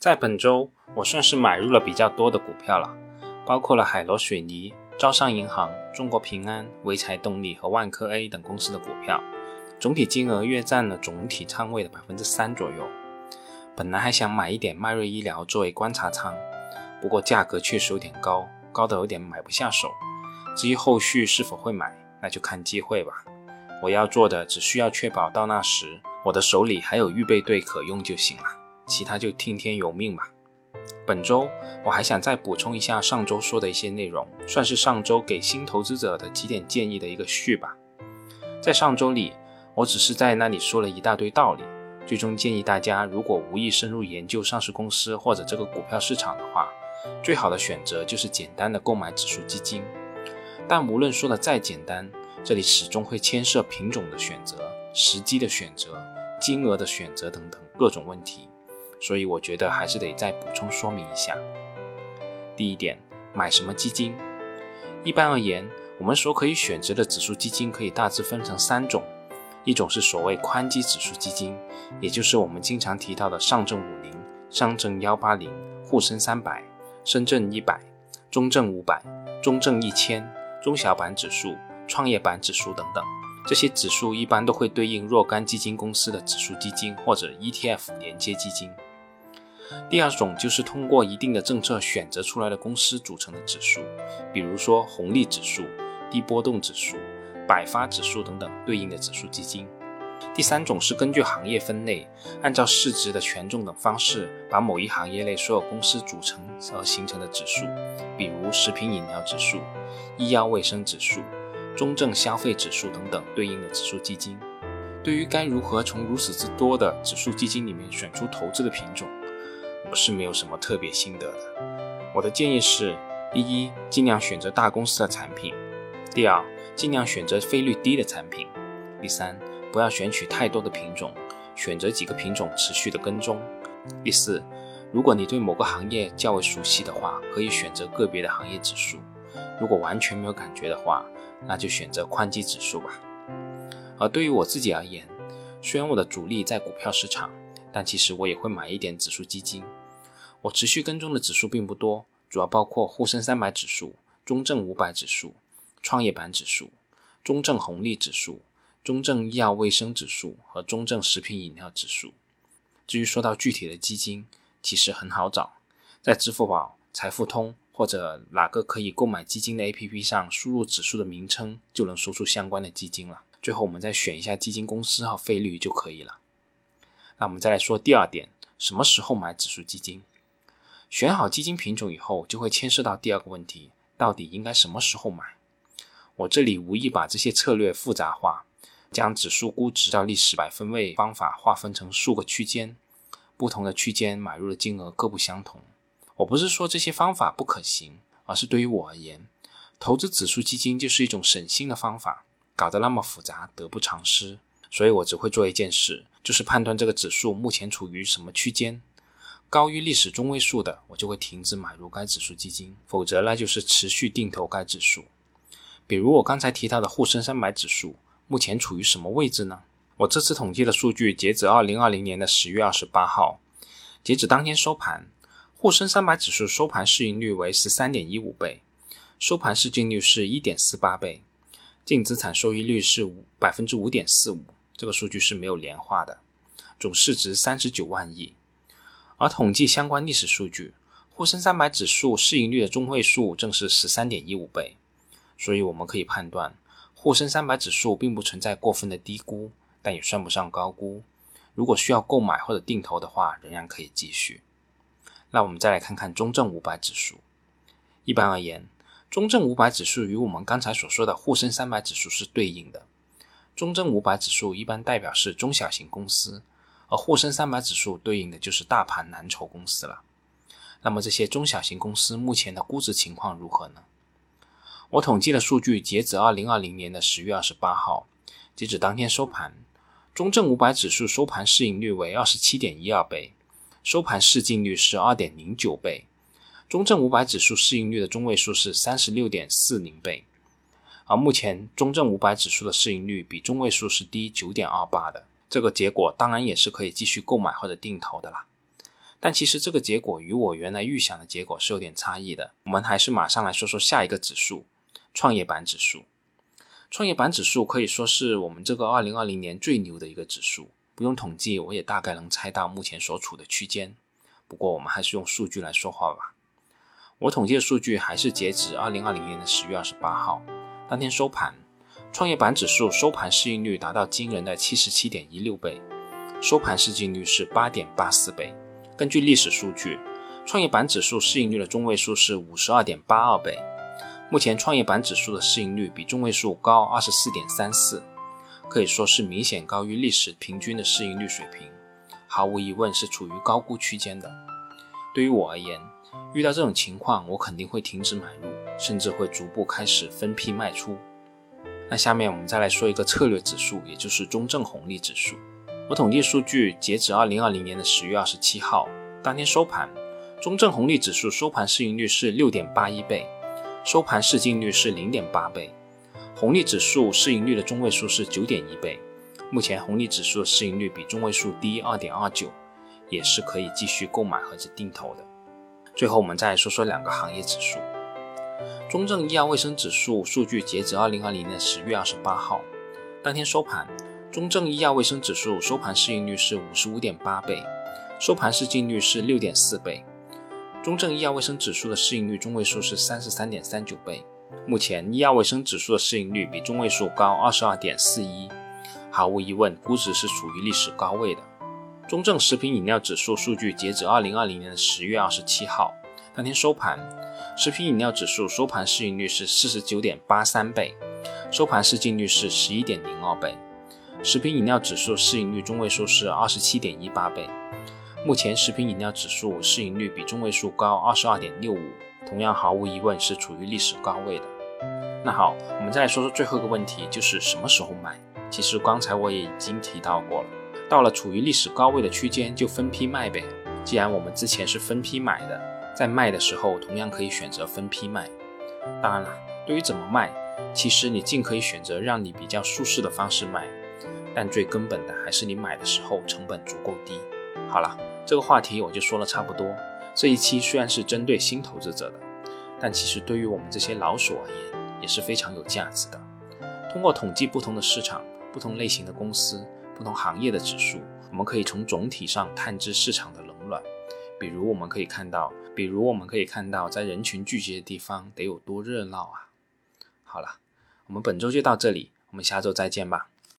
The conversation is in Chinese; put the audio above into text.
在本周，我算是买入了比较多的股票了，包括了海螺水泥、招商银行、中国平安、潍柴动力和万科 A 等公司的股票，总体金额约占了总体仓位的百分之三左右。本来还想买一点迈瑞医疗作为观察仓，不过价格确实有点高，高的有点买不下手。至于后续是否会买，那就看机会吧。我要做的只需要确保到那时我的手里还有预备队可用就行了，其他就听天由命吧。本周我还想再补充一下上周说的一些内容，算是上周给新投资者的几点建议的一个序吧。在上周里，我只是在那里说了一大堆道理。最终建议大家，如果无意深入研究上市公司或者这个股票市场的话，最好的选择就是简单的购买指数基金。但无论说的再简单，这里始终会牵涉品种的选择、时机的选择、金额的选择等等各种问题，所以我觉得还是得再补充说明一下。第一点，买什么基金？一般而言，我们所可以选择的指数基金可以大致分成三种。一种是所谓宽基指数基金，也就是我们经常提到的上证五零、上证幺八零、沪深三百、深圳一百、中证五百、中证一千、中小板指数、创业板指数等等。这些指数一般都会对应若干基金公司的指数基金或者 ETF 连接基金。第二种就是通过一定的政策选择出来的公司组成的指数，比如说红利指数、低波动指数。百发指数等等对应的指数基金。第三种是根据行业分类，按照市值的权重等方式，把某一行业内所有公司组成而形成的指数，比如食品饮料指数、医药卫生指数、中证消费指数等等对应的指数基金。对于该如何从如此之多的指数基金里面选出投资的品种，我是没有什么特别心得的。我的建议是：第一，尽量选择大公司的产品；第二，尽量选择费率低的产品。第三，不要选取太多的品种，选择几个品种持续的跟踪。第四，如果你对某个行业较为熟悉的话，可以选择个别的行业指数；如果完全没有感觉的话，那就选择宽基指数吧。而对于我自己而言，虽然我的主力在股票市场，但其实我也会买一点指数基金。我持续跟踪的指数并不多，主要包括沪深三百指数、中证五百指数。创业板指数、中证红利指数、中证医药卫生指数和中证食品饮料指数。至于说到具体的基金，其实很好找，在支付宝、财付通或者哪个可以购买基金的 APP 上输入指数的名称，就能输出相关的基金了。最后我们再选一下基金公司和费率就可以了。那我们再来说第二点，什么时候买指数基金？选好基金品种以后，就会牵涉到第二个问题，到底应该什么时候买？我这里无意把这些策略复杂化，将指数估值到历史百分位方法划分成数个区间，不同的区间买入的金额各不相同。我不是说这些方法不可行，而是对于我而言，投资指数基金就是一种省心的方法，搞得那么复杂得不偿失。所以我只会做一件事，就是判断这个指数目前处于什么区间，高于历史中位数的，我就会停止买入该指数基金，否则那就是持续定投该指数。比如我刚才提到的沪深三百指数，目前处于什么位置呢？我这次统计的数据截止二零二零年的十月二十八号，截止当天收盘，沪深三百指数收盘市盈率为十三点一五倍，收盘市净率是一点四八倍，净资产收益率是五百分之五点四五，这个数据是没有年化的，总市值三十九万亿。而统计相关历史数据，沪深三百指数市盈率的中位数正是十三点一五倍。所以我们可以判断，沪深三百指数并不存在过分的低估，但也算不上高估。如果需要购买或者定投的话，仍然可以继续。那我们再来看看中证五百指数。一般而言，中证五百指数与我们刚才所说的沪深三百指数是对应的。中证五百指数一般代表是中小型公司，而沪深三百指数对应的就是大盘蓝筹公司了。那么这些中小型公司目前的估值情况如何呢？我统计的数据，截止二零二零年的十月二十八号，截止当天收盘，中证五百指数收盘市盈率为二十七点一二倍，收盘市净率是二点零九倍，中证五百指数市盈率的中位数是三十六点四零倍，而目前中证五百指数的市盈率比中位数是低九点二八的，这个结果当然也是可以继续购买或者定投的啦。但其实这个结果与我原来预想的结果是有点差异的。我们还是马上来说说下一个指数——创业板指数。创业板指数可以说是我们这个二零二零年最牛的一个指数，不用统计，我也大概能猜到目前所处的区间。不过我们还是用数据来说话吧。我统计的数据还是截止二零二零年的十月二十八号，当天收盘，创业板指数收盘市盈率达到惊人的七十七点一六倍，收盘市净率是八点八四倍。根据历史数据，创业板指数市盈率的中位数是五十二点八二倍。目前创业板指数的市盈率比中位数高二十四点三四，可以说是明显高于历史平均的市盈率水平，毫无疑问是处于高估区间的。对于我而言，遇到这种情况，我肯定会停止买入，甚至会逐步开始分批卖出。那下面我们再来说一个策略指数，也就是中证红利指数。我统计数据，截止二零二零年的十月二十七号当天收盘，中证红利指数收盘市盈率是六点八一倍，收盘市净率是零点八倍。红利指数市盈率的中位数是九点一倍，目前红利指数的市盈率比中位数低二点二九，也是可以继续购买或者定投的。最后，我们再说说两个行业指数。中证医药卫生指数数据截止二零二零年十月二十八号当天收盘。中证医药卫生指数收盘市盈率是五十五点八倍，收盘市净率是六点四倍。中证医药卫生指数的市盈率中位数是三十三点三九倍。目前医药卫生指数的市盈率比中位数高二十二点四一，毫无疑问，估值是处于历史高位的。中证食品饮料指数数据截止二零二零年的十月二十七号当天收盘，食品饮料指数收盘市盈率是四十九点八三倍，收盘市净率是十一点零二倍。食品饮料指数市盈率中位数是二十七点一八倍，目前食品饮料指数市盈率比中位数高二十二点六五，同样毫无疑问是处于历史高位的。那好，我们再来说说最后一个问题，就是什么时候买？其实刚才我也已经提到过了，到了处于历史高位的区间就分批卖呗。既然我们之前是分批买的，在卖的时候同样可以选择分批卖。当然了，对于怎么卖，其实你尽可以选择让你比较舒适的方式卖。但最根本的还是你买的时候成本足够低。好了，这个话题我就说了差不多。这一期虽然是针对新投资者的，但其实对于我们这些老手而言也是非常有价值的。通过统计不同的市场、不同类型的公司、不同行业的指数，我们可以从总体上探知市场的。比如我们可以看到，比如我们可以看到，在人群聚集的地方得有多热闹啊！好了，我们本周就到这里，我们下周再见吧。